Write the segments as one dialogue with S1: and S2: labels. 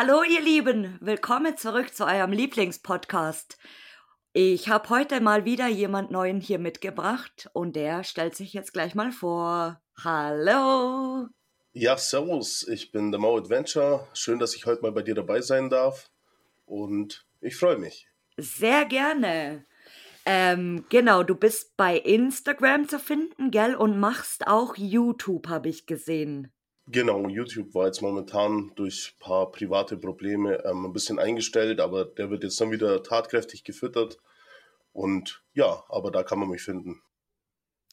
S1: Hallo ihr Lieben, willkommen zurück zu eurem Lieblingspodcast. Ich habe heute mal wieder jemand Neuen hier mitgebracht und der stellt sich jetzt gleich mal vor. Hallo.
S2: Ja, servus, ich bin der Mau Adventure. Schön, dass ich heute mal bei dir dabei sein darf und ich freue mich.
S1: Sehr gerne. Ähm, genau, du bist bei Instagram zu finden, gell? Und machst auch YouTube, habe ich gesehen.
S2: Genau, YouTube war jetzt momentan durch ein paar private Probleme ähm, ein bisschen eingestellt, aber der wird jetzt dann wieder tatkräftig gefüttert. Und ja, aber da kann man mich finden.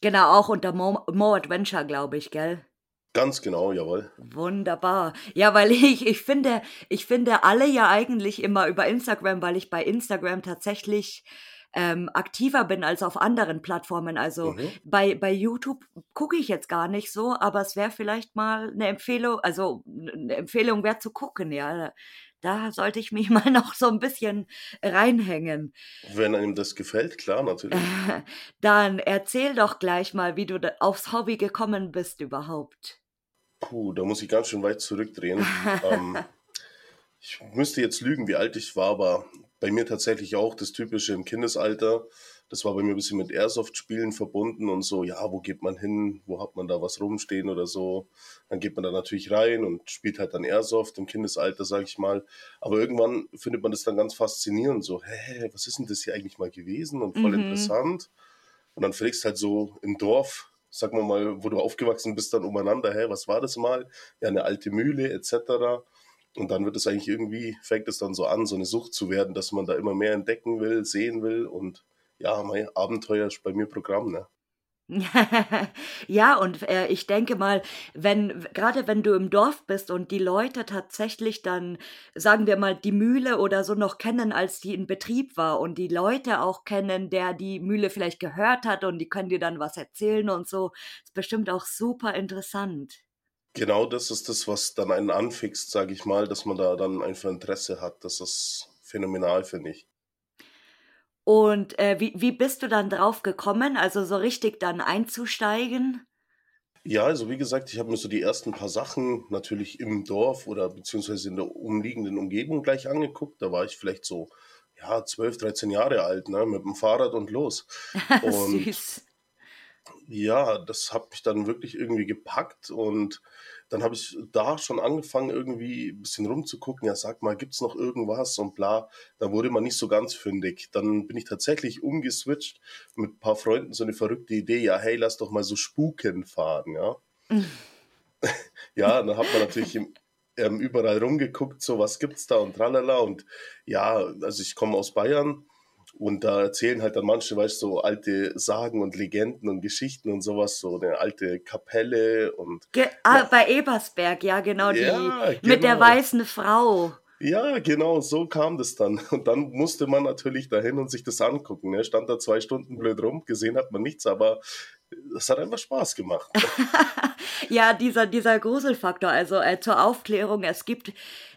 S1: Genau, auch unter Mo, Mo Adventure, glaube ich, gell?
S2: Ganz genau, jawohl.
S1: Wunderbar. Ja, weil ich, ich finde, ich finde alle ja eigentlich immer über Instagram, weil ich bei Instagram tatsächlich ähm, aktiver bin als auf anderen Plattformen. Also mhm. bei, bei YouTube gucke ich jetzt gar nicht so, aber es wäre vielleicht mal eine Empfehlung, also eine Empfehlung wäre zu gucken, ja. Da sollte ich mich mal noch so ein bisschen reinhängen.
S2: Wenn einem das gefällt, klar, natürlich.
S1: Dann erzähl doch gleich mal, wie du aufs Hobby gekommen bist überhaupt.
S2: Puh, da muss ich ganz schön weit zurückdrehen. ähm, ich müsste jetzt lügen, wie alt ich war, aber bei mir tatsächlich auch das Typische im Kindesalter. Das war bei mir ein bisschen mit Airsoft-Spielen verbunden und so, ja, wo geht man hin, wo hat man da was rumstehen oder so. Dann geht man da natürlich rein und spielt halt dann Airsoft im Kindesalter, sag ich mal. Aber irgendwann findet man das dann ganz faszinierend, so, hä, was ist denn das hier eigentlich mal gewesen und voll mhm. interessant. Und dann fragst halt so im Dorf, sag mal mal, wo du aufgewachsen bist, dann umeinander, hä, was war das mal? Ja, eine alte Mühle etc. Und dann wird es eigentlich irgendwie, fängt es dann so an, so eine Sucht zu werden, dass man da immer mehr entdecken will, sehen will und ja, mein Abenteuer ist bei mir Programm, ne?
S1: Ja, und äh, ich denke mal, wenn, gerade wenn du im Dorf bist und die Leute tatsächlich dann, sagen wir mal, die Mühle oder so noch kennen, als die in Betrieb war und die Leute auch kennen, der die Mühle vielleicht gehört hat und die können dir dann was erzählen und so, ist bestimmt auch super interessant.
S2: Genau das ist das, was dann einen anfixt, sage ich mal, dass man da dann einfach Interesse hat. Das ist phänomenal, finde ich.
S1: Und äh, wie, wie bist du dann drauf gekommen, also so richtig dann einzusteigen?
S2: Ja, also wie gesagt, ich habe mir so die ersten paar Sachen natürlich im Dorf oder beziehungsweise in der umliegenden Umgebung gleich angeguckt. Da war ich vielleicht so, ja, 12, 13 Jahre alt, ne, mit dem Fahrrad und los. Und Süß. Ja, das hat mich dann wirklich irgendwie gepackt und dann habe ich da schon angefangen, irgendwie ein bisschen rumzugucken. Ja, sag mal, gibt es noch irgendwas und bla. Da wurde man nicht so ganz fündig. Dann bin ich tatsächlich umgeswitcht mit ein paar Freunden, so eine verrückte Idee. Ja, hey, lass doch mal so Spuken fahren, ja. ja, dann hat man natürlich im, ähm, überall rumgeguckt, so was gibt's da und tralala. Und ja, also ich komme aus Bayern und da erzählen halt dann manche, weißt du, so alte Sagen und Legenden und Geschichten und sowas, so eine alte Kapelle und.
S1: Ge ah, ja. bei Ebersberg, ja, genau, die ja, genau. mit der genau. weißen Frau.
S2: Ja, genau, so kam das dann. Und dann musste man natürlich dahin und sich das angucken. Ne? Stand da zwei Stunden blöd rum, gesehen hat man nichts, aber es hat einfach Spaß gemacht.
S1: ja, dieser, dieser Gruselfaktor, also äh, zur Aufklärung, es gibt,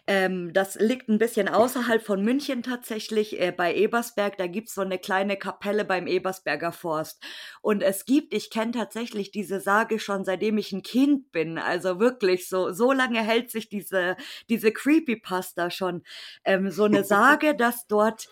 S1: ähm, das liegt ein bisschen außerhalb von München tatsächlich, äh, bei Ebersberg, da gibt es so eine kleine Kapelle beim Ebersberger Forst. Und es gibt, ich kenne tatsächlich diese Sage schon seitdem ich ein Kind bin, also wirklich so, so lange hält sich diese, diese Creepypasta schon. Ähm, so eine Sage, dass dort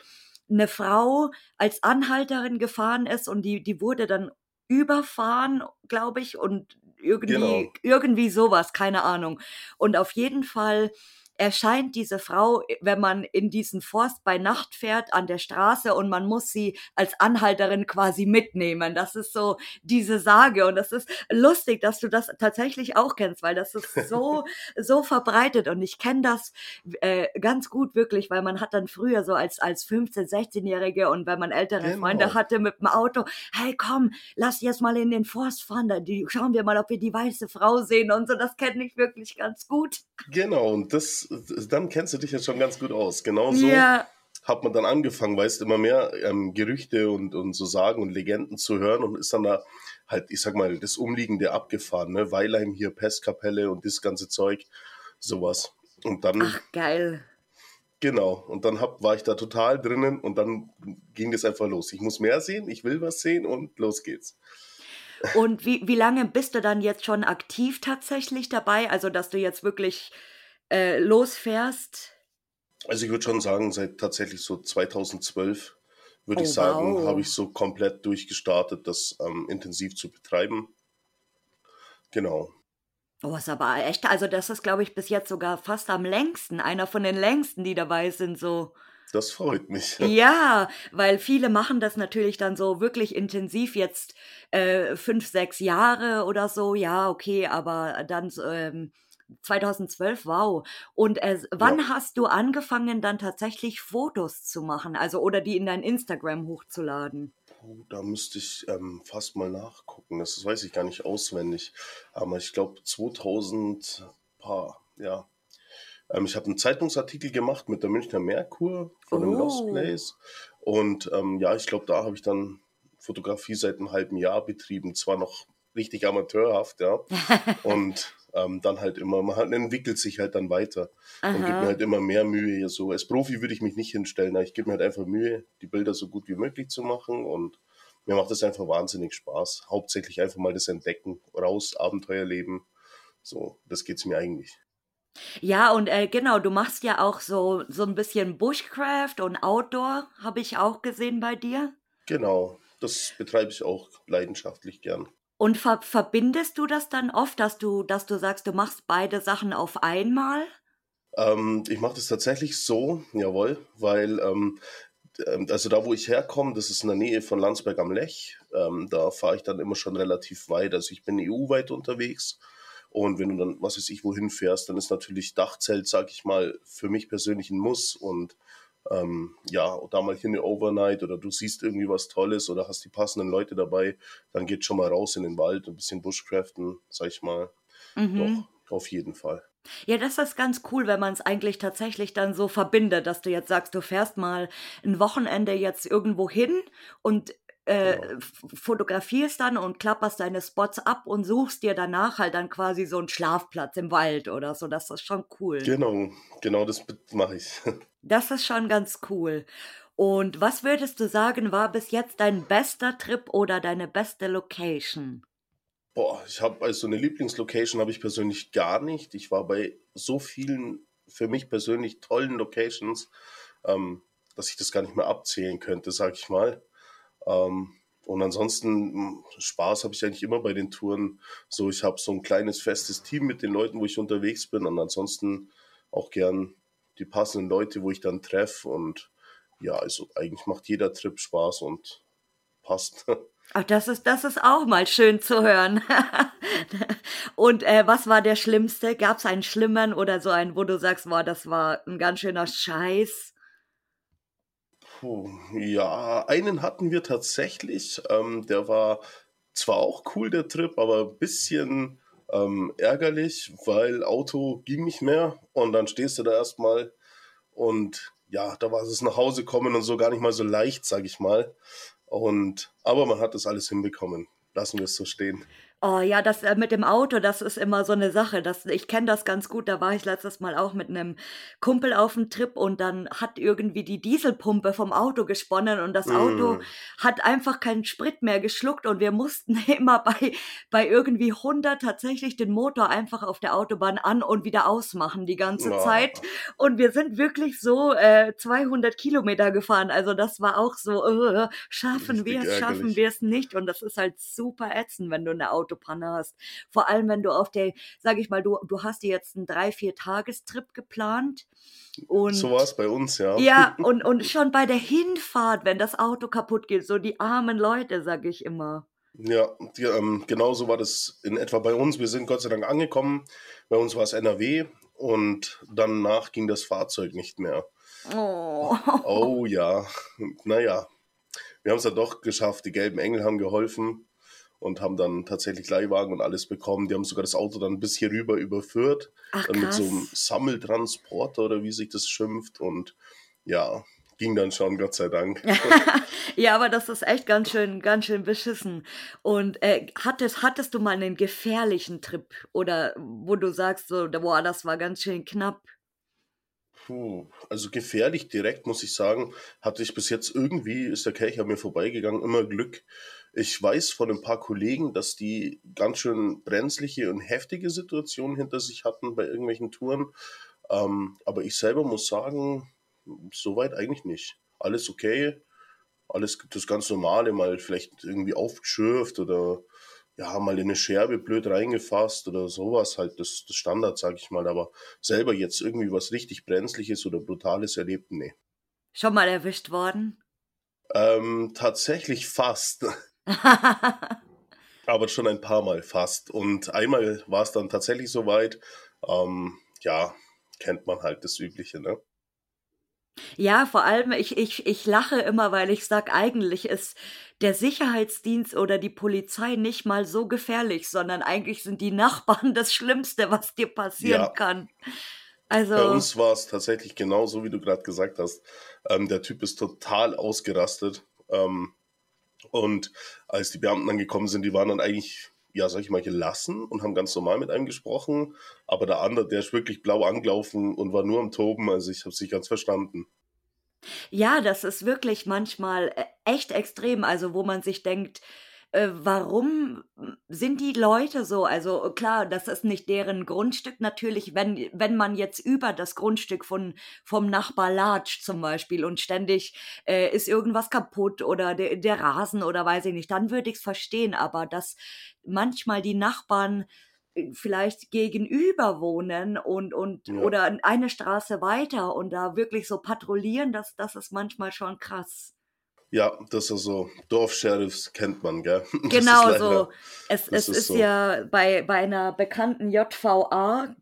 S1: eine Frau als Anhalterin gefahren ist und die, die wurde dann überfahren, glaube ich, und irgendwie, genau. irgendwie sowas, keine Ahnung. Und auf jeden Fall erscheint diese Frau, äh, wenn man in diesen Forst bei Nacht fährt, an der Straße und man muss sie als Anhalterin quasi mitnehmen. Das ist so diese Sage und das ist lustig, dass du das tatsächlich auch kennst, weil das ist so, so verbreitet und ich kenne das äh, ganz gut wirklich, weil man hat dann früher so als, als 15-, 16-Jährige und wenn man ältere genau. Freunde hatte mit dem Auto, hey komm, lass jetzt mal in den Forst fahren, da die, schauen wir mal, ob wir die weiße Frau sehen und so, das kenne ich wirklich ganz gut.
S2: Genau, und das dann kennst du dich jetzt schon ganz gut aus. Genau so ja. hat man dann angefangen, weißt immer mehr ähm, Gerüchte und, und so Sagen und Legenden zu hören und ist dann da halt, ich sag mal, das Umliegende abgefahren, ne? Weilheim hier, Pestkapelle und das ganze Zeug, sowas. Und dann.
S1: Ach, geil.
S2: Genau, und dann hab, war ich da total drinnen und dann ging das einfach los. Ich muss mehr sehen, ich will was sehen und los geht's.
S1: Und wie, wie lange bist du dann jetzt schon aktiv tatsächlich dabei? Also, dass du jetzt wirklich äh, losfährst?
S2: Also ich würde schon sagen, seit tatsächlich so 2012 würde oh, ich sagen, wow. habe ich so komplett durchgestartet, das ähm, intensiv zu betreiben. Genau.
S1: Oh, ist aber echt, also das ist, glaube ich, bis jetzt sogar fast am längsten, einer von den längsten, die dabei sind, so.
S2: Das freut mich.
S1: Ja, weil viele machen das natürlich dann so wirklich intensiv jetzt äh, fünf, sechs Jahre oder so. Ja, okay, aber dann ähm, 2012, wow. Und äh, wann ja. hast du angefangen, dann tatsächlich Fotos zu machen, also oder die in dein Instagram hochzuladen?
S2: Puh, da müsste ich ähm, fast mal nachgucken. Das weiß ich gar nicht auswendig. Aber ich glaube 2000, paar, ja, ähm, ich habe einen Zeitungsartikel gemacht mit der Münchner Merkur von dem Lost oh. Place. Und ähm, ja, ich glaube, da habe ich dann Fotografie seit einem halben Jahr betrieben. Zwar noch richtig amateurhaft, ja. Und ähm, dann halt immer, man halt entwickelt sich halt dann weiter Aha. und gibt mir halt immer mehr Mühe. So als Profi würde ich mich nicht hinstellen, aber ich gebe mir halt einfach Mühe, die Bilder so gut wie möglich zu machen und mir macht das einfach wahnsinnig Spaß. Hauptsächlich einfach mal das Entdecken, raus, Abenteuerleben. So, das geht's mir eigentlich.
S1: Ja, und äh, genau, du machst ja auch so, so ein bisschen Bushcraft und Outdoor, habe ich auch gesehen bei dir.
S2: Genau, das betreibe ich auch leidenschaftlich gern.
S1: Und ver verbindest du das dann oft, dass du, dass du sagst, du machst beide Sachen auf einmal?
S2: Ähm, ich mache das tatsächlich so, jawohl, weil ähm, ähm, also da, wo ich herkomme, das ist in der Nähe von Landsberg am Lech. Ähm, da fahre ich dann immer schon relativ weit. Also ich bin EU-weit unterwegs und wenn du dann, was weiß ich, wohin fährst, dann ist natürlich Dachzelt, sag ich mal, für mich persönlich ein Muss. Und ähm, ja, da mal hier eine Overnight oder du siehst irgendwie was Tolles oder hast die passenden Leute dabei, dann geht schon mal raus in den Wald, ein bisschen Bushcraften, sag ich mal. Mhm. Doch, auf jeden Fall.
S1: Ja, das ist ganz cool, wenn man es eigentlich tatsächlich dann so verbindet, dass du jetzt sagst, du fährst mal ein Wochenende jetzt irgendwo hin und äh, genau. fotografierst dann und klapperst deine Spots ab und suchst dir danach halt dann quasi so einen Schlafplatz im Wald oder so. Das ist schon cool.
S2: Genau, genau das mache ich.
S1: Das ist schon ganz cool. Und was würdest du sagen, war bis jetzt dein bester Trip oder deine beste Location?
S2: Boah, ich habe also eine Lieblingslocation habe ich persönlich gar nicht. Ich war bei so vielen für mich persönlich tollen Locations, ähm, dass ich das gar nicht mehr abzählen könnte, sag ich mal. Ähm, und ansonsten hm, Spaß habe ich eigentlich immer bei den Touren. So, ich habe so ein kleines festes Team mit den Leuten, wo ich unterwegs bin und ansonsten auch gern die passenden Leute, wo ich dann treffe. Und ja, also eigentlich macht jeder Trip Spaß und passt.
S1: Ach, das ist, das ist auch mal schön zu hören. und äh, was war der Schlimmste? Gab es einen schlimmen oder so einen, wo du sagst, boah, das war ein ganz schöner Scheiß?
S2: Puh, ja, einen hatten wir tatsächlich. Ähm, der war zwar auch cool, der Trip, aber ein bisschen ähm, ärgerlich, weil Auto ging nicht mehr und dann stehst du da erstmal und ja, da war es nach Hause kommen und so gar nicht mal so leicht, sag ich mal. Und aber man hat das alles hinbekommen. Lassen wir es so stehen.
S1: Oh ja, das äh, mit dem Auto, das ist immer so eine Sache. Das, ich kenne das ganz gut. Da war ich letztes Mal auch mit einem Kumpel auf dem Trip und dann hat irgendwie die Dieselpumpe vom Auto gesponnen und das Auto mm. hat einfach keinen Sprit mehr geschluckt und wir mussten immer bei, bei irgendwie 100 tatsächlich den Motor einfach auf der Autobahn an und wieder ausmachen die ganze oh. Zeit. Und wir sind wirklich so äh, 200 Kilometer gefahren. Also das war auch so, uh, schaffen wir es, schaffen wir es nicht. Und das ist halt super ätzend, wenn du eine Auto Autopanne hast. Vor allem, wenn du auf der, sag ich mal, du, du hast dir jetzt einen drei, vier Tagestrip geplant. Und,
S2: so war es bei uns, ja.
S1: Ja, und, und schon bei der Hinfahrt, wenn das Auto kaputt geht, so die armen Leute, sag ich immer.
S2: Ja, die, ähm, genau so war das in etwa bei uns. Wir sind Gott sei Dank angekommen. Bei uns war es NRW und danach ging das Fahrzeug nicht mehr. Oh, oh ja, naja. Wir haben es ja doch geschafft. Die gelben Engel haben geholfen und haben dann tatsächlich Leihwagen und alles bekommen. Die haben sogar das Auto dann bis hier rüber überführt. Ach, dann mit so einem Sammeltransporter oder wie sich das schimpft. Und ja, ging dann schon, Gott sei Dank.
S1: ja, aber das ist echt ganz schön, ganz schön beschissen. Und äh, hattest, hattest du mal einen gefährlichen Trip oder wo du sagst, so, boah, das war ganz schön knapp?
S2: Puh, also gefährlich direkt, muss ich sagen, hatte ich bis jetzt irgendwie, ist der Kelch an mir vorbeigegangen, immer Glück. Ich weiß von ein paar Kollegen, dass die ganz schön brenzliche und heftige Situationen hinter sich hatten bei irgendwelchen Touren. Ähm, aber ich selber muss sagen, soweit eigentlich nicht. Alles okay, alles das ganz normale, mal vielleicht irgendwie aufgeschürft oder ja, mal in eine Scherbe blöd reingefasst oder sowas, halt das, das Standard, sag ich mal. Aber selber jetzt irgendwie was richtig Brenzliches oder Brutales erlebt, nee.
S1: Schon mal erwischt worden?
S2: Ähm, tatsächlich fast. Aber schon ein paar Mal fast. Und einmal war es dann tatsächlich soweit. Ähm, ja, kennt man halt das Übliche, ne?
S1: Ja, vor allem, ich, ich, ich lache immer, weil ich sag, eigentlich ist der Sicherheitsdienst oder die Polizei nicht mal so gefährlich, sondern eigentlich sind die Nachbarn das Schlimmste, was dir passieren ja. kann.
S2: Also, Bei uns war es tatsächlich genauso, wie du gerade gesagt hast. Ähm, der Typ ist total ausgerastet. Ähm, und als die Beamten angekommen sind, die waren dann eigentlich ja, sag ich mal, gelassen und haben ganz normal mit einem gesprochen. Aber der andere, der ist wirklich blau angelaufen und war nur am Toben. Also ich habe es nicht ganz verstanden.
S1: Ja, das ist wirklich manchmal äh, echt extrem. Also wo man sich denkt, äh, warum sind die Leute so? Also klar, das ist nicht deren Grundstück. Natürlich, wenn, wenn man jetzt über das Grundstück von, vom Nachbar latscht zum Beispiel und ständig äh, ist irgendwas kaputt oder der, der Rasen oder weiß ich nicht, dann würde ich es verstehen. Aber dass manchmal die Nachbarn äh, vielleicht gegenüber wohnen und, und ja. oder eine Straße weiter und da wirklich so patrouillieren, das, das ist manchmal schon krass.
S2: Ja, das ist so. Dorfsheriffs kennt man, gell?
S1: Genau so. Es, es ist, ist so. ja bei, bei einer bekannten JVA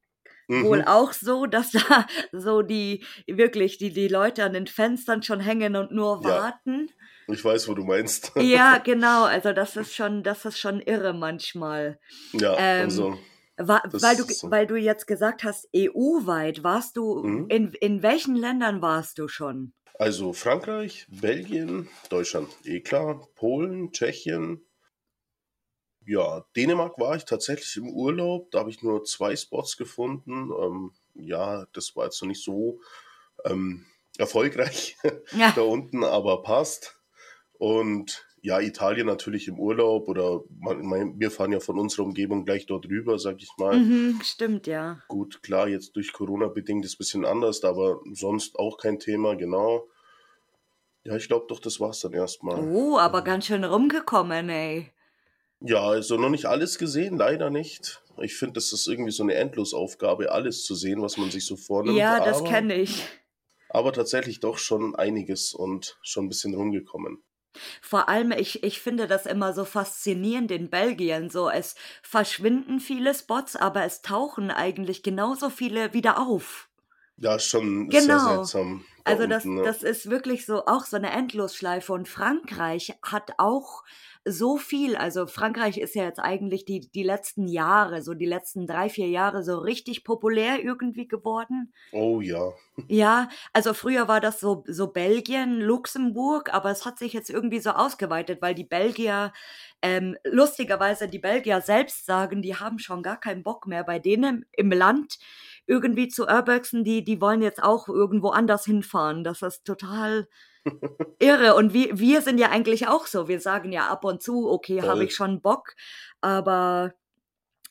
S1: mhm. wohl auch so, dass da so die wirklich die, die Leute an den Fenstern schon hängen und nur warten.
S2: Ja, ich weiß, wo du meinst.
S1: Ja, genau. Also das ist schon, das ist schon irre manchmal.
S2: Ja, ähm, also.
S1: War, weil, du, so. weil du jetzt gesagt hast, EU-weit, warst du, mhm. in, in welchen Ländern warst du schon?
S2: Also Frankreich, Belgien, Deutschland, eh klar, Polen, Tschechien. Ja, Dänemark war ich tatsächlich im Urlaub. Da habe ich nur zwei Spots gefunden. Ähm, ja, das war jetzt noch nicht so ähm, erfolgreich ja. da unten, aber passt. Und ja, Italien natürlich im Urlaub oder man, wir fahren ja von unserer Umgebung gleich dort rüber, sag ich mal.
S1: Mhm, stimmt, ja.
S2: Gut, klar, jetzt durch Corona bedingt ist es ein bisschen anders, aber sonst auch kein Thema, genau. Ja, ich glaube doch, das war's dann erstmal.
S1: Oh, aber ganz schön rumgekommen, ey.
S2: Ja, also noch nicht alles gesehen, leider nicht. Ich finde, das ist irgendwie so eine Endlosaufgabe, alles zu sehen, was man sich so vornimmt.
S1: Ja, das kenne ich.
S2: Aber tatsächlich doch schon einiges und schon ein bisschen rumgekommen.
S1: Vor allem, ich, ich finde das immer so faszinierend in Belgien. So, es verschwinden viele Spots, aber es tauchen eigentlich genauso viele wieder auf.
S2: Ja, schon genau. sehr seltsam.
S1: Also das, unten, ne? das ist wirklich so auch so eine Endlosschleife. Und Frankreich hat auch so viel, also Frankreich ist ja jetzt eigentlich die, die letzten Jahre, so die letzten drei, vier Jahre so richtig populär irgendwie geworden.
S2: Oh ja.
S1: Ja, also früher war das so, so Belgien, Luxemburg, aber es hat sich jetzt irgendwie so ausgeweitet, weil die Belgier, ähm, lustigerweise die Belgier selbst sagen, die haben schon gar keinen Bock mehr bei denen im Land irgendwie zu Urbexen, die, die wollen jetzt auch irgendwo anders hinfahren. Das ist total irre. Und wir, wir sind ja eigentlich auch so. Wir sagen ja ab und zu, okay, habe ich schon Bock, aber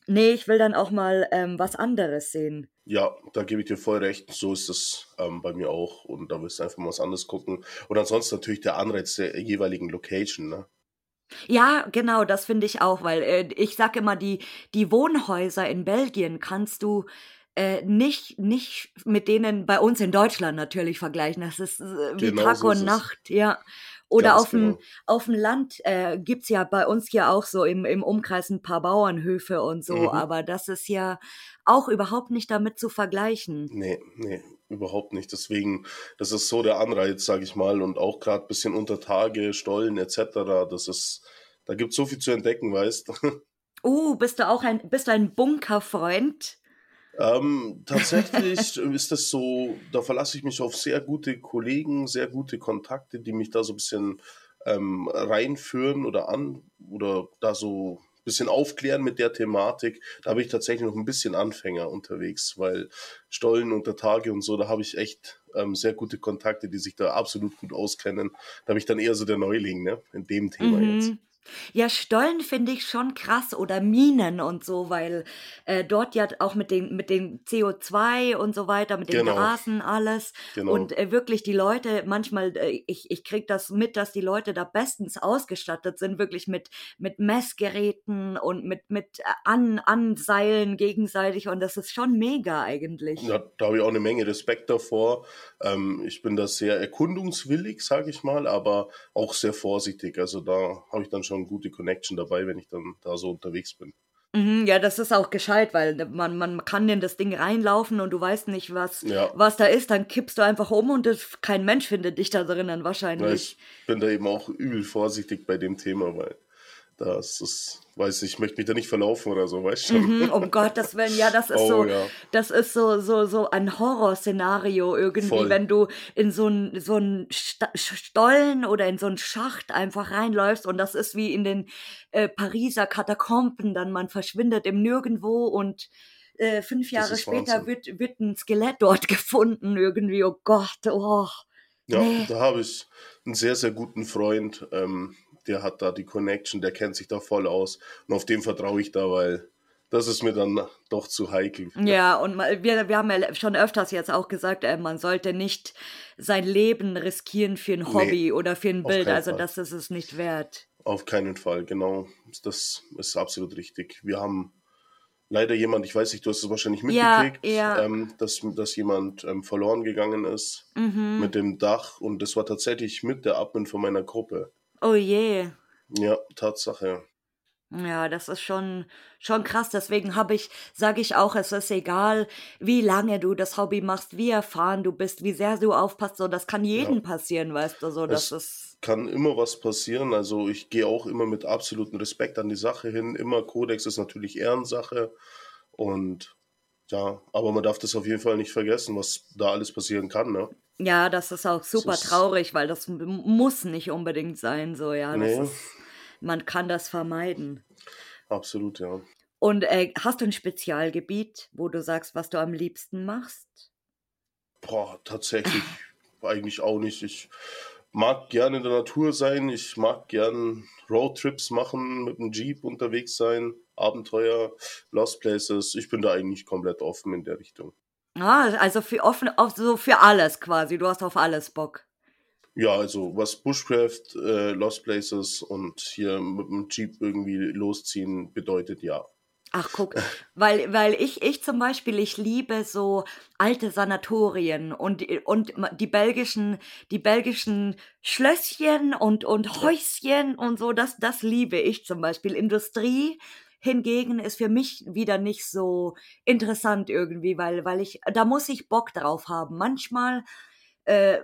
S1: nee, ich will dann auch mal ähm, was anderes sehen.
S2: Ja, da gebe ich dir voll recht. So ist es ähm, bei mir auch. Und da willst du einfach mal was anderes gucken. Und ansonsten natürlich der Anreiz der jeweiligen Location, ne?
S1: Ja, genau, das finde ich auch, weil äh, ich sage immer, die, die Wohnhäuser in Belgien kannst du äh, nicht, nicht mit denen bei uns in Deutschland natürlich vergleichen. Das ist äh, wie genau Tag so und Nacht, ja. Oder auf dem, genau. auf dem Land äh, gibt es ja bei uns ja auch so im, im Umkreis ein paar Bauernhöfe und so, mhm. aber das ist ja auch überhaupt nicht damit zu vergleichen.
S2: Nee, nee, überhaupt nicht. Deswegen, das ist so der Anreiz, sag ich mal, und auch gerade ein bisschen unter Tage, Stollen etc. Das ist, da gibt es so viel zu entdecken, weißt du.
S1: Uh, bist du auch ein, bist du ein Bunkerfreund?
S2: Ähm, tatsächlich ist das so, da verlasse ich mich auf sehr gute Kollegen, sehr gute Kontakte, die mich da so ein bisschen ähm, reinführen oder an oder da so ein bisschen aufklären mit der Thematik. Da habe ich tatsächlich noch ein bisschen Anfänger unterwegs, weil Stollen unter Tage und so, da habe ich echt ähm, sehr gute Kontakte, die sich da absolut gut auskennen. Da habe ich dann eher so der Neuling, ne, in dem Thema mhm. jetzt.
S1: Ja, Stollen finde ich schon krass oder Minen und so, weil, äh, dort ja auch mit den mit den CO2 und so weiter, mit den
S2: Genau,
S1: Gasen alles und,
S2: genau.
S1: äh, wirklich die Leute manchmal, äh, ich ich kriege das mit, dass die Leute da bestens ausgestattet sind, wirklich mit mit Messgeräten und mit mit, äh, An Anseilen gegenseitig und das ist schon mega eigentlich.
S2: Ja, da habe ich auch eine Menge Respekt davor. Ähm, ich bin da sehr erkundungswillig, sage ich mal, aber auch sehr vorsichtig. Also da habe ich dann schon gute Connection dabei, wenn ich dann da so unterwegs bin.
S1: Mhm, ja, das ist auch gescheit, weil man man kann in das Ding reinlaufen und du weißt nicht, was
S2: Ja,
S1: was da ist, dann kippst du einfach um und das kein Mensch findet dich da drinnen
S2: na, ich
S1: wahrscheinlich.
S2: bin da eben auch übel vorsichtig bei dem Thema, weil das ist, weiß ich, ich möchte mich da nicht verlaufen oder so, weißt du schon.
S1: Mhm, um Gottes Willen, ja, das ist
S2: Oh
S1: so
S2: ja,
S1: das ist so so so ein Horrorszenario irgendwie,
S2: voll.
S1: wenn du in so 'n so Stollen oder in so 'n Schacht einfach reinläufst und das ist wie in den, äh, Pariser Katakomben, dann man verschwindet im Nirgendwo und, äh, 5
S2: Das
S1: Jahre später
S2: Wahnsinn.
S1: wird wird 'n Skelett dort gefunden irgendwie. Oh Gott, oh,
S2: Ja,
S1: ne.
S2: da habe ich einen sehr, sehr guten Freund, ähm, der hat da die Connection, der kennt sich da voll aus und auf den vertraue ich da, weil das ist mir dann doch zu heikel.
S1: Ja, und wir wir haben ja schon öfters jetzt auch gesagt, äh, man sollte nicht sein Leben riskieren für 'n
S2: Ne,
S1: Hobby oder für 'n
S2: auf
S1: Bild. Also,
S2: Fall.
S1: das ist es nicht wert.
S2: Auf keinen Fall, genau. Das ist absolut richtig. Wir haben leider jemand, ich weiß nicht, du hast es wahrscheinlich
S1: Ja,
S2: mitgekriegt,
S1: ja.
S2: ähm, dass, dass jemand ähm, verloren gegangen ist
S1: Mhm.
S2: mit dem Dach und das war tatsächlich mit der Admin von meiner Gruppe.
S1: Oh je.
S2: Ja, Tatsache.
S1: Ja, das ist schon schon krass. Deswegen habe ich sage ich auch, es ist egal, wie lange du das Hobby machst, wie erfahren du bist, wie sehr du aufpasst, so das kann
S2: Ja,
S1: jedem passieren, weißt du, so das
S2: es
S1: ist
S2: kann immer was passieren. Also ich gehe auch immer mit absolutem Respekt an die Sache hin. Immer Kodex ist natürlich Ehrensache und ja, aber man darf das auf jeden Fall nicht vergessen, was da alles passieren kann, ne?
S1: Ja, das ist auch super
S2: ist,
S1: traurig, weil das muss nicht unbedingt sein, so, ja,
S2: nee,
S1: ist man kann das vermeiden.
S2: absolut, ja.
S1: Und, äh, hast du 'n Spezialgebiet, wo du sagst, was du am liebsten machst?
S2: Boah, tatsächlich eigentlich auch nicht. Ich mag gerne in der Natur sein. Ich mag gern Roadtrips machen, mit dem Jeep unterwegs sein, Abenteuer, Lost Places. Ich bin da eigentlich komplett offen in der Richtung.
S1: Ah, also für offen auf so für alles quasi. Du hast auf alles Bock.
S2: Ja, also was Bushcraft, äh, Lost Places und hier mit dem Jeep irgendwie losziehen bedeutet, ja.
S1: Ach, guck, weil weil ich ich zum Beispiel, ich liebe so alte Sanatorien und die und die belgischen die belgischen Schlösschen und und Häuschen und so, das das liebe ich zum Beispiel. Industrie hingegen ist für mich wieder nicht so interessant irgendwie, weil weil ich da muss ich Bock drauf haben. Manchmal äh,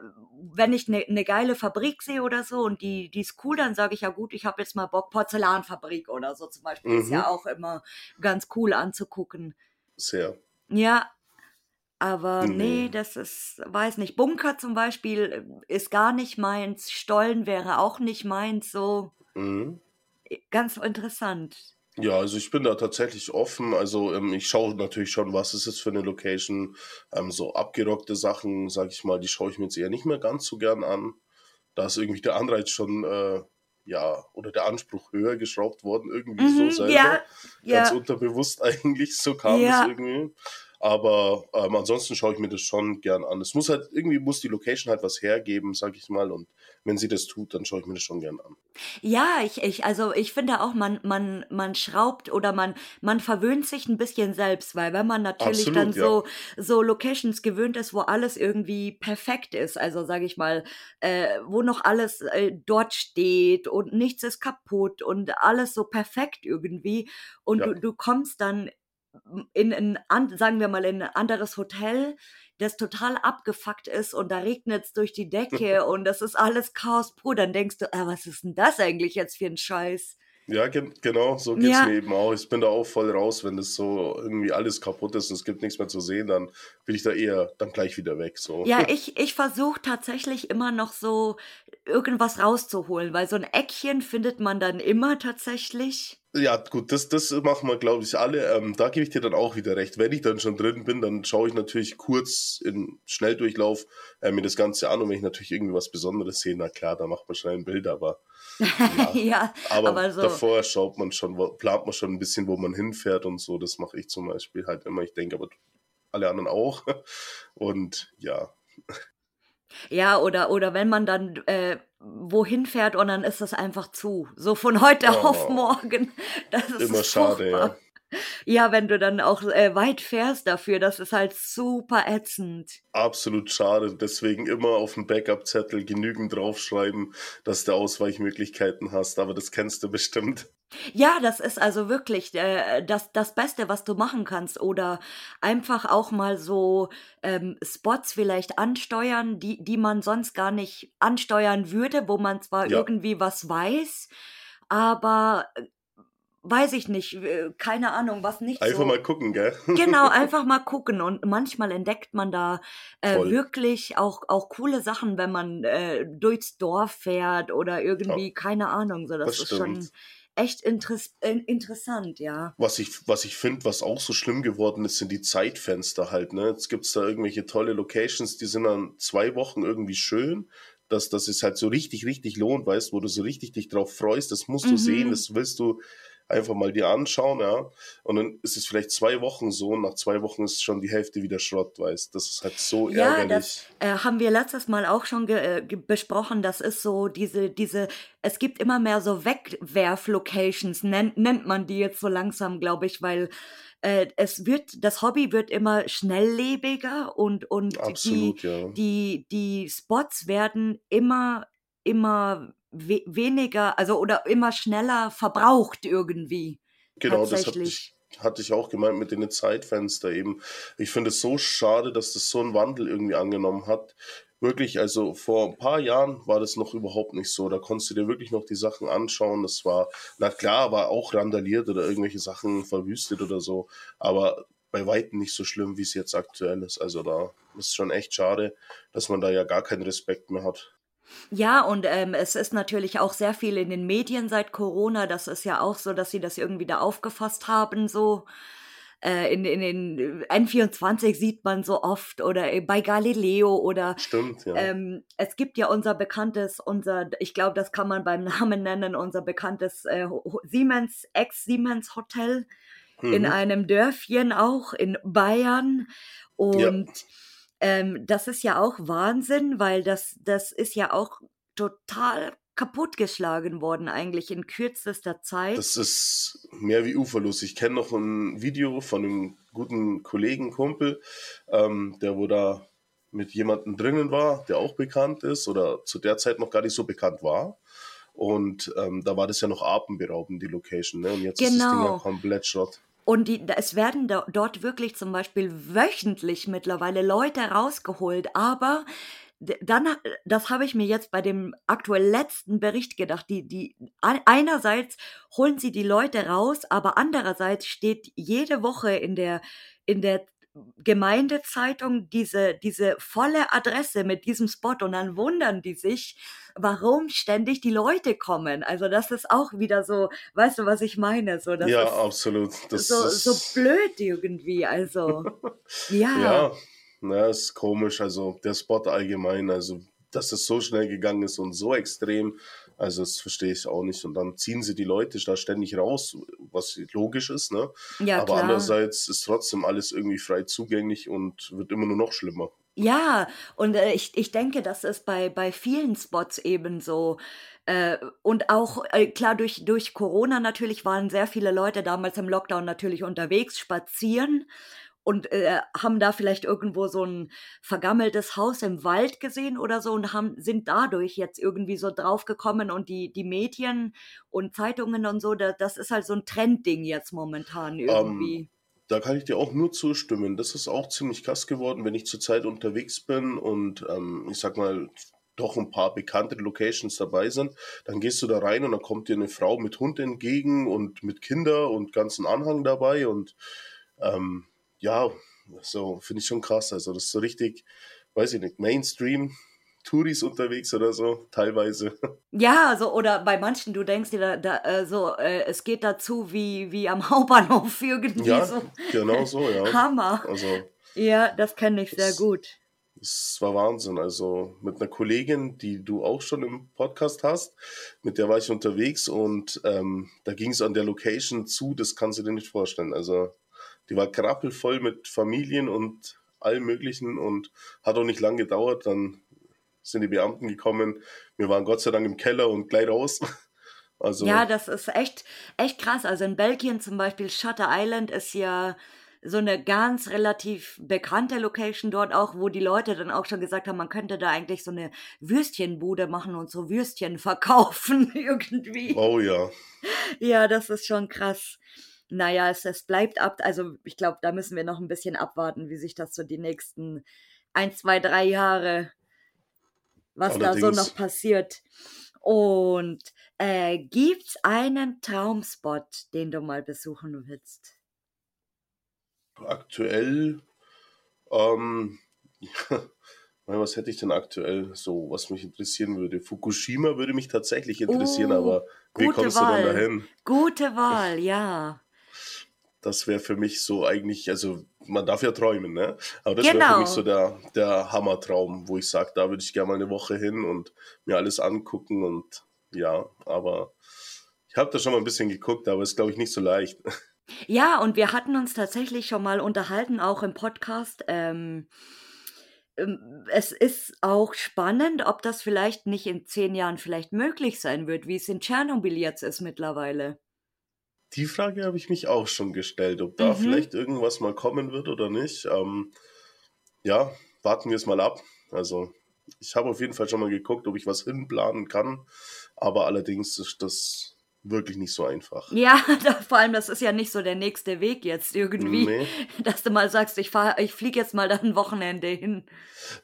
S1: wenn ich 'ne 'ne geile Fabrik sehe oder so und die die ist cool, dann sage ich: „Ja gut, ich habe jetzt mal Bock“ Porzellanfabrik oder so zum Beispiel ist ja
S2: mhm,
S1: auch immer ganz cool anzugucken.
S2: sehr.
S1: Ja, aber ne,
S2: Nee.
S1: das ist weiß nicht. Bunker zum Beispiel, äh, ist gar nicht meins. Stollen wäre auch nicht meins, so.
S2: Mhm.
S1: Ganz interessant.
S2: Ja, also ich bin da tatsächlich offen. Also ähm, ich schaue natürlich schon, was ist es für eine Location. Ähm, so abgerockte Sachen, sag ich mal, die schaue ich mir jetzt eher nicht mehr ganz so gern an. Da ist irgendwie der Anreiz schon, äh, ja, oder der Anspruch höher geschraubt worden, irgendwie so
S1: Mhm, ja,
S2: selber. Ganz
S1: ja,
S2: unterbewusst eigentlich, so kam
S1: ja.
S2: irgendwie. Aber ähm, ansonsten schaue ich mir das schon gern an. Es muss halt, irgendwie muss die Location halt was hergeben, sag ich mal. Und wenn sie das tut, dann schaue ich mir das schon gern an.
S1: Ja, ich ich also, ich finde auch, man man man schraubt oder man man verwöhnt sich 'n bisschen selbst, weil wenn man natürlich dann
S2: Absolut, ja.
S1: so so Locations gewöhnt ist, wo alles irgendwie perfekt ist, also, sage ich mal, äh, wo noch alles, äh, dort steht und nichts ist kaputt und alles so perfekt irgendwie und
S2: Ja.
S1: du du kommst dann in 'n an sagen wir mal, in 'n anderes Hotel, das total abgefuckt ist und da regnet's durch die Decke und das ist alles Chaos pur, dann denkst du: „Ah, was ist 'n das eigentlich jetzt für 'n Scheiß?“
S2: Ja, gen genau, so geht's mir
S1: Ja,
S2: eben auch. Ich bin da auch voll raus, wenn das so irgendwie alles kaputt ist und es gibt nichts mehr zu sehen, dann bin ich da eher dann gleich wieder weg, so.
S1: ja, ich ich versuche tatsächlich immer noch so irgendwas rauszuholen, weil so 'n Eckchen findet man dann immer tatsächlich.
S2: Ja, gut, das, das machen wir, glaube ich, alle. Ähm, da gebe ich dir dann auch wieder recht. Wenn ich dann schon drin bin, dann schaue ich natürlich kurz in Schnelldurchlauf äh, mir das Ganze an und wenn ich natürlich irgendwie was Besonderes sehe, na klar, da macht man schnell ein Bild, aber ja.
S1: ja
S2: aber,
S1: aber so.
S2: davor schaut man schon, plant man schon ein bisschen, wo man hinfährt und so. Das mache ich zum Beispiel halt immer. Ich denke aber alle anderen auch. Und ja,
S1: Ja, oder, oder wenn man dann äh, wohin fährt und dann ist es einfach zu. So von heute auf
S2: Oh.
S1: morgen. Das ist
S2: immer schade, ja.
S1: furchtbar. Ja, wenn du dann auch äh, weit fährst dafür, das ist halt super ätzend.
S2: Absolut schade. Deswegen immer auf dem Backup-Zettel genügend draufschreiben, dass du Ausweichmöglichkeiten hast. Aber das kennst du bestimmt.
S1: Ja, das ist also wirklich äh, das, das Beste, was du machen kannst. Oder einfach auch mal so ähm, Spots vielleicht ansteuern, die, die man sonst gar nicht ansteuern würde, wo man zwar
S2: Ja.
S1: irgendwie was weiß, aber äh, weiß ich nicht, äh, keine Ahnung, was nicht
S2: Einfach
S1: so.
S2: mal gucken, gell?
S1: Genau, einfach mal gucken und manchmal entdeckt man da äh,
S2: Voll.
S1: wirklich auch, auch coole Sachen, wenn man äh, durchs Dorf fährt oder irgendwie, keine Ahnung, so das,
S2: das
S1: ist schon
S2: stimmt.
S1: Echt interess äh, interessant, ja.
S2: Was ich, was ich finde, was auch so schlimm geworden ist, sind die Zeitfenster halt. Ne? Jetzt gibt's da irgendwelche tolle Locations, die sind dann zwei Wochen irgendwie schön, dass, dass es halt so richtig, richtig lohnt, weißt, wo du so richtig dich drauf freust. Das musst du sehen,
S1: Mhm.
S2: das willst du einfach mal dir anschauen, ja. Und dann ist es vielleicht zwei Wochen so und nach zwei Wochen ist schon die Hälfte wieder Schrott, weißt. Das ist halt so
S1: Ja,
S2: ärgerlich.
S1: das äh, haben wir letztes Mal auch schon äh, besprochen. Das ist so diese, diese, es gibt immer mehr so Wegwerf-Locations, nennt, nennt man die jetzt so langsam, glaube ich, weil äh, es wird, das Hobby wird immer schnelllebiger und, und die,
S2: Absolut, ja.
S1: die, die Spots werden immer, immer we weniger, also oder immer schneller verbraucht irgendwie.
S2: Genau, das hatte ich, hatte ich auch gemeint mit den Zeitfenster eben. Ich finde es so schade, dass das so einen Wandel irgendwie angenommen hat. Wirklich, also vor ein paar Jahren war das noch überhaupt nicht so. Da konntest du dir wirklich noch die Sachen anschauen. Das war, na klar, war auch randaliert oder irgendwelche Sachen verwüstet oder so. Aber bei Weitem nicht so schlimm, wie es jetzt aktuell ist. Also da ist schon echt schade, dass man da ja gar keinen Respekt mehr hat.
S1: Ja, und ähm, es ist natürlich auch sehr viel in den Medien seit Corona. Das ist ja auch so, dass sie das irgendwie da aufgefasst haben, so. Äh, in, in den N24 sieht man so oft oder äh, bei Galileo oder
S2: Stimmt, ja.
S1: ähm, es gibt ja unser bekanntes, unser, ich glaube, das kann man beim Namen nennen, unser bekanntes äh, Siemens, Ex-Siemens Hotel in
S2: Mhm.
S1: einem Dörfchen auch in Bayern.
S2: Ja,
S1: Und ähm, das ist ja auch Wahnsinn, weil das, das ist ja auch total kaputtgeschlagen worden, eigentlich in kürzester Zeit.
S2: Das ist mehr wie uferlos. Ich kenne noch ein Video von einem guten Kollegen, Kumpel, ähm, der wo da mit jemandem drinnen war, der auch bekannt ist oder zu der Zeit noch gar nicht so bekannt war. Und ähm, da war das ja noch atemberaubend, die Location. Ne? Und jetzt ist das Ding ja
S1: Genau.
S2: komplett Schrott.
S1: Und die, es werden da, dort wirklich zum Beispiel wöchentlich mittlerweile Leute rausgeholt, aber dann, ha- das habe ich mir jetzt bei dem aktuell letzten Bericht gedacht, die, die, ein- einerseits holen sie die Leute raus, aber andererseits steht jede Woche in der, in der Gemeindezeitung diese, diese volle Adresse mit diesem Spot. Und dann wundern die sich, warum ständig die Leute kommen. Also das ist auch wieder so, weißt du, was ich meine? So, das
S2: Ja,
S1: ist
S2: absolut. Das
S1: so, so
S2: ist,
S1: blöd irgendwie, also. Ja,
S2: ja, na, ist komisch. Also der Spot allgemein, also dass es so schnell gegangen ist und so extrem, also das verstehe ich auch nicht. Und dann ziehen sie die Leute da ständig raus, was logisch ist, ne?
S1: ja,
S2: Aber
S1: klar.
S2: andererseits ist trotzdem alles irgendwie frei zugänglich und wird immer nur noch schlimmer.
S1: Ja, und äh, ich, ich denke, das ist bei, bei vielen Spots eben so. Äh, und auch, äh, klar, durch, durch Corona natürlich waren sehr viele Leute damals im Lockdown natürlich unterwegs, spazieren und äh, haben da vielleicht irgendwo so ein vergammeltes Haus im Wald gesehen oder so und haben, sind dadurch jetzt irgendwie so draufgekommen und die, die Medien und Zeitungen und so, da, das ist halt so ein Trendding jetzt momentan
S2: Ähm,
S1: irgendwie.
S2: Da kann ich dir auch nur zustimmen. Das ist auch ziemlich krass geworden, wenn ich zurzeit unterwegs bin und ähm, ich sag mal, doch ein paar bekannte Locations dabei sind, dann gehst du da rein und dann kommt dir eine Frau mit Hund entgegen und mit Kinder und ganzen Anhang dabei und ähm, ja, so finde ich schon krass. Also das ist so richtig, weiß ich nicht, Mainstream, Touris unterwegs oder so, teilweise.
S1: Ja, also oder bei manchen, du denkst dir da, da äh, so, äh, es geht dazu wie, wie am Hauptbahnhof irgendwie
S2: Ja,
S1: so.
S2: genau so, ja.
S1: Hammer.
S2: Also,
S1: Ja, das kenne ich sehr gut.
S2: das war Wahnsinn. Also mit einer Kollegin, die du auch schon im Podcast hast, mit der war ich unterwegs und ähm, da ging es an der Location zu, das kannst du dir nicht vorstellen. Also die war krappelvoll mit Familien und allem Möglichen und hat auch nicht lang gedauert. Dann sind die Beamten gekommen. Wir waren Gott sei Dank im Keller und gleich raus.
S1: Ja,
S2: Also,
S1: das ist echt, echt krass. Also in Belgien zum Beispiel, Shutter Island ist ja so eine ganz relativ bekannte Location dort auch, wo die Leute dann auch schon gesagt haben, man könnte da eigentlich so eine Würstchenbude machen und so Würstchen verkaufen irgendwie.
S2: oh ja.
S1: Ja, das ist schon krass. Naja, es, es bleibt ab, also ich glaube, da müssen wir noch ein bisschen abwarten, wie sich das so die nächsten ein, zwei, drei Jahre, was da so noch
S2: Allerdings,
S1: passiert. Und äh, gibt's einen Traumspot, den du mal besuchen willst?
S2: aktuell, ähm, ja, was hätte ich denn aktuell so, was mich interessieren würde? Fukushima würde mich tatsächlich interessieren,
S1: Oh,
S2: aber wie kommst du denn
S1: Wahl.
S2: dahin?
S1: Gute Wahl, ja.
S2: Das wäre für mich so eigentlich, also man darf ja träumen, ne? Aber das wäre für mich so
S1: Genau.
S2: der, der Hammertraum, wo ich sage, da würde ich gerne mal eine Woche hin und mir alles angucken und ja, aber ich habe da schon mal ein bisschen geguckt, aber ist, glaube ich, nicht so leicht.
S1: Ja, und wir hatten uns tatsächlich schon mal unterhalten, auch im Podcast. Ähm, ähm, es ist auch spannend, ob das vielleicht nicht in zehn Jahren vielleicht möglich sein wird, wie es in Tschernobyl jetzt ist mittlerweile.
S2: Die Frage habe ich mich auch schon gestellt, ob da
S1: Mhm.
S2: vielleicht irgendwas mal kommen wird oder nicht. Ähm, ja, warten wir es mal ab. Also, ich habe auf jeden Fall schon mal geguckt, ob ich was hinplanen kann, aber allerdings ist das wirklich nicht so einfach.
S1: Ja, da, vor allem, das ist ja nicht so der nächste Weg jetzt irgendwie,
S2: Nee.
S1: dass du mal sagst, ich fahr, ich fliege jetzt mal da ein Wochenende hin.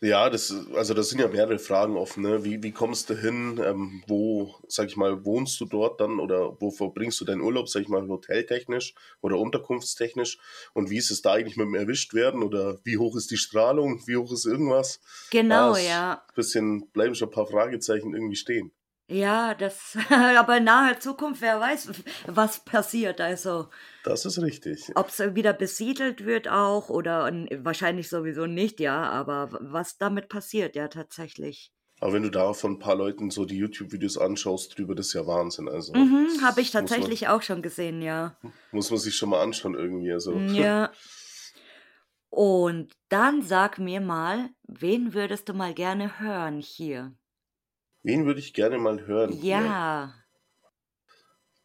S2: Ja, das, also das sind ja mehrere Fragen offen, ne? Wie, wie kommst du hin? Ähm, wo, sag ich mal, wohnst du dort dann oder wo verbringst du deinen Urlaub, sag ich mal, hoteltechnisch oder unterkunftstechnisch? Und wie ist es da eigentlich mit dem Erwischtwerden oder wie hoch ist die Strahlung? Wie hoch ist irgendwas? Ah,
S1: Genau,
S2: es
S1: ja.
S2: bisschen, bleiben schon ein paar Fragezeichen irgendwie stehen.
S1: Ja, das, aber in naher Zukunft, wer weiß, was passiert. Also,
S2: Das ist richtig.
S1: ob es wieder besiedelt wird auch oder wahrscheinlich sowieso nicht, ja, aber was damit passiert, ja, tatsächlich.
S2: Aber wenn du da von ein paar Leuten so die YouTube-Videos anschaust drüber, das ist ja Wahnsinn. Also,
S1: Mhm, habe ich
S2: muss man,
S1: tatsächlich auch schon gesehen, ja.
S2: muss man sich schon mal anschauen irgendwie. Also,
S1: Mm, Ja. Und dann sag mir mal, wen würdest du mal gerne hören hier?
S2: Wen würde ich gerne mal hören hier?
S1: Ja.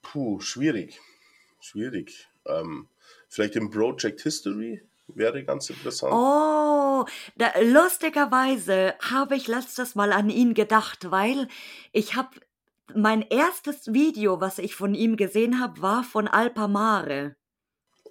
S2: Puh, schwierig. Schwierig. Ähm, vielleicht im Project History wäre ganz interessant.
S1: Oh, da, lustigerweise habe ich letztes Mal an ihn gedacht, weil ich habe mein erstes Video, was ich von ihm gesehen habe, war von Alpamare.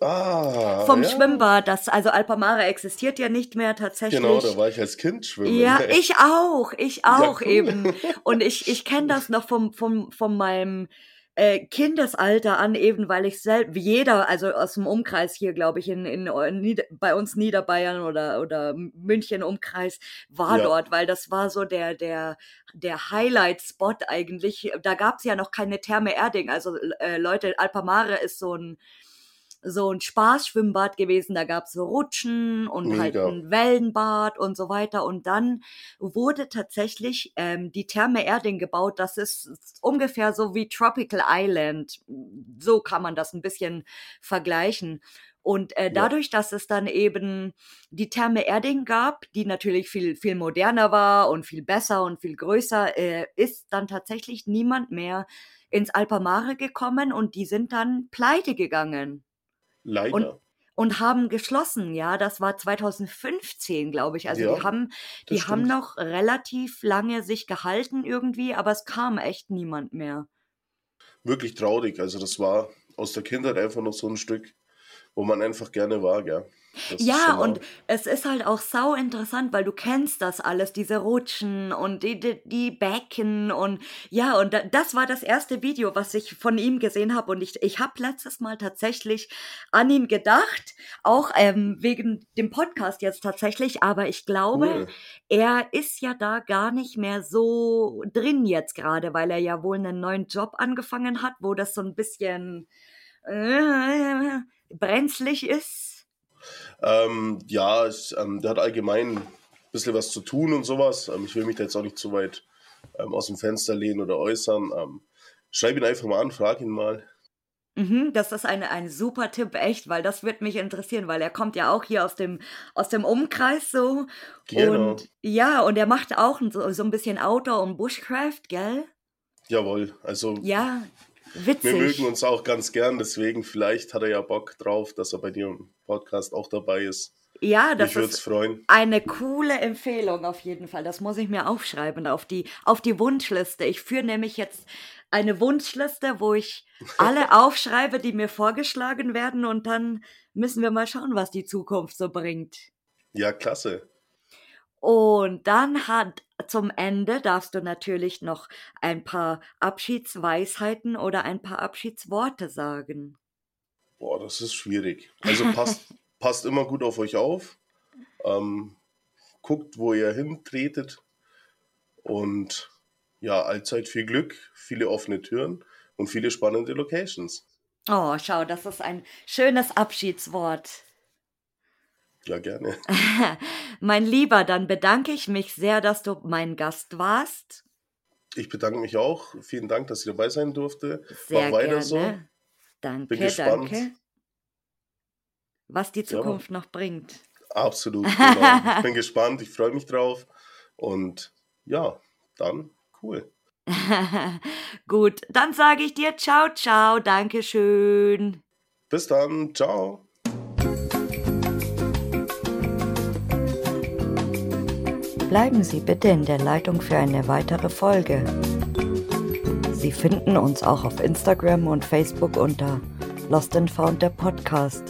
S2: Ah,
S1: Vom
S2: ja.
S1: Schwimmbad, das, also Alpamare existiert ja nicht mehr
S2: Genau,
S1: tatsächlich.
S2: da war ich als Kind schwimmen.
S1: Ja, ich auch, ich
S2: Ja,
S1: auch
S2: cool.
S1: eben. Und ich, ich kenne das noch vom, vom, von meinem äh, Kindesalter an, eben weil ich selbst, wie jeder, also aus dem Umkreis hier, glaube ich, in, in, in Nieder- bei uns Niederbayern oder, oder München Umkreis, war
S2: Ja,
S1: dort, weil das war so der, der, der Highlight-Spot eigentlich. Da gab es ja noch keine Therme Erding. Also äh, Leute, Alpamare ist so ein so ein Spaßschwimmbad gewesen. Da gab's so Rutschen und halt
S2: mega.
S1: ein Wellenbad und so weiter. Und dann wurde tatsächlich ähm, die Therme Erding gebaut. Das ist ungefähr so wie Tropical Island. So kann man das ein bisschen vergleichen. Und äh,
S2: Ja,
S1: dadurch, dass es dann eben die Therme Erding gab, die natürlich viel, viel moderner war und viel besser und viel größer, äh, ist dann tatsächlich niemand mehr ins Alpamare gekommen und die sind dann pleite gegangen
S2: leider.
S1: und haben geschlossen, ja. Das war 2015, glaube ich. Also die
S2: Ja,
S1: haben,
S2: das
S1: die haben noch relativ lange sich gehalten irgendwie, aber es kam echt niemand mehr.
S2: Wirklich traurig. Also, das war aus der Kindheit einfach noch so ein Stück. Wo man einfach gerne war, gell?
S1: Das ja, und es ist halt auch sau interessant, weil du kennst das alles, diese Rutschen und die, die, die Becken und ja, und das war das erste Video, was ich von ihm gesehen habe und ich, ich habe letztes Mal tatsächlich an ihn gedacht, auch ähm, wegen dem Podcast jetzt tatsächlich, aber ich glaube, cool. er ist ja da gar nicht mehr so drin jetzt gerade, weil er ja wohl einen neuen Job angefangen hat, wo das so ein bisschen äh, brenzlig ist
S2: ähm, ja, es, ähm, der hat allgemein ein bisschen was zu tun und sowas. Ähm, ich will mich da jetzt auch nicht zu weit ähm, aus dem Fenster lehnen oder äußern. Ähm, schreib ihn einfach mal an, frag ihn mal.
S1: Mhm, das ist eine, ein super Tipp, echt, weil das wird mich interessieren, weil er kommt ja auch hier aus dem, aus dem Umkreis so. Genau. Und ja, und er macht auch so, so ein bisschen Outdoor und Bushcraft, gell?
S2: Jawohl, also.
S1: Ja, Witzig.
S2: Wir mögen uns auch ganz gern, deswegen vielleicht hat er ja Bock drauf, dass er bei dir im Podcast auch dabei ist.
S1: Ja, das ist freuen. eine coole Empfehlung auf jeden Fall. Das muss ich mir aufschreiben auf die, auf die Wunschliste. Ich führe nämlich jetzt eine Wunschliste, wo ich alle aufschreibe, die mir vorgeschlagen werden und dann müssen wir mal schauen, was die Zukunft so bringt.
S2: Ja, klasse.
S1: Und dann hat zum Ende darfst du natürlich noch ein paar Abschiedsweisheiten oder ein paar Abschiedsworte sagen.
S2: Boah, das ist schwierig. Also passt, passt immer gut auf euch auf. Ähm, guckt, wo ihr hintretet. Und ja, allzeit viel Glück, viele offene Türen und viele spannende Locations.
S1: Oh, schau, das ist ein schönes Abschiedswort.
S2: Ja, gerne.
S1: mein Lieber, dann bedanke ich mich sehr, dass du mein Gast warst.
S2: Ich bedanke mich auch. Vielen Dank, dass ich dabei sein durfte. Sehr Mach weiter gerne. so.
S1: Danke, danke. Was die Zukunft ja. noch bringt.
S2: Absolut, genau. ich bin gespannt, ich freue mich drauf. Und ja, dann cool.
S1: Gut, dann sage ich dir ciao, ciao, danke schön.
S2: Bis dann, ciao.
S1: Bleiben Sie bitte in der Leitung für eine weitere Folge. Sie finden uns auch auf Instagram und Facebook unter Lost and Found der Podcast.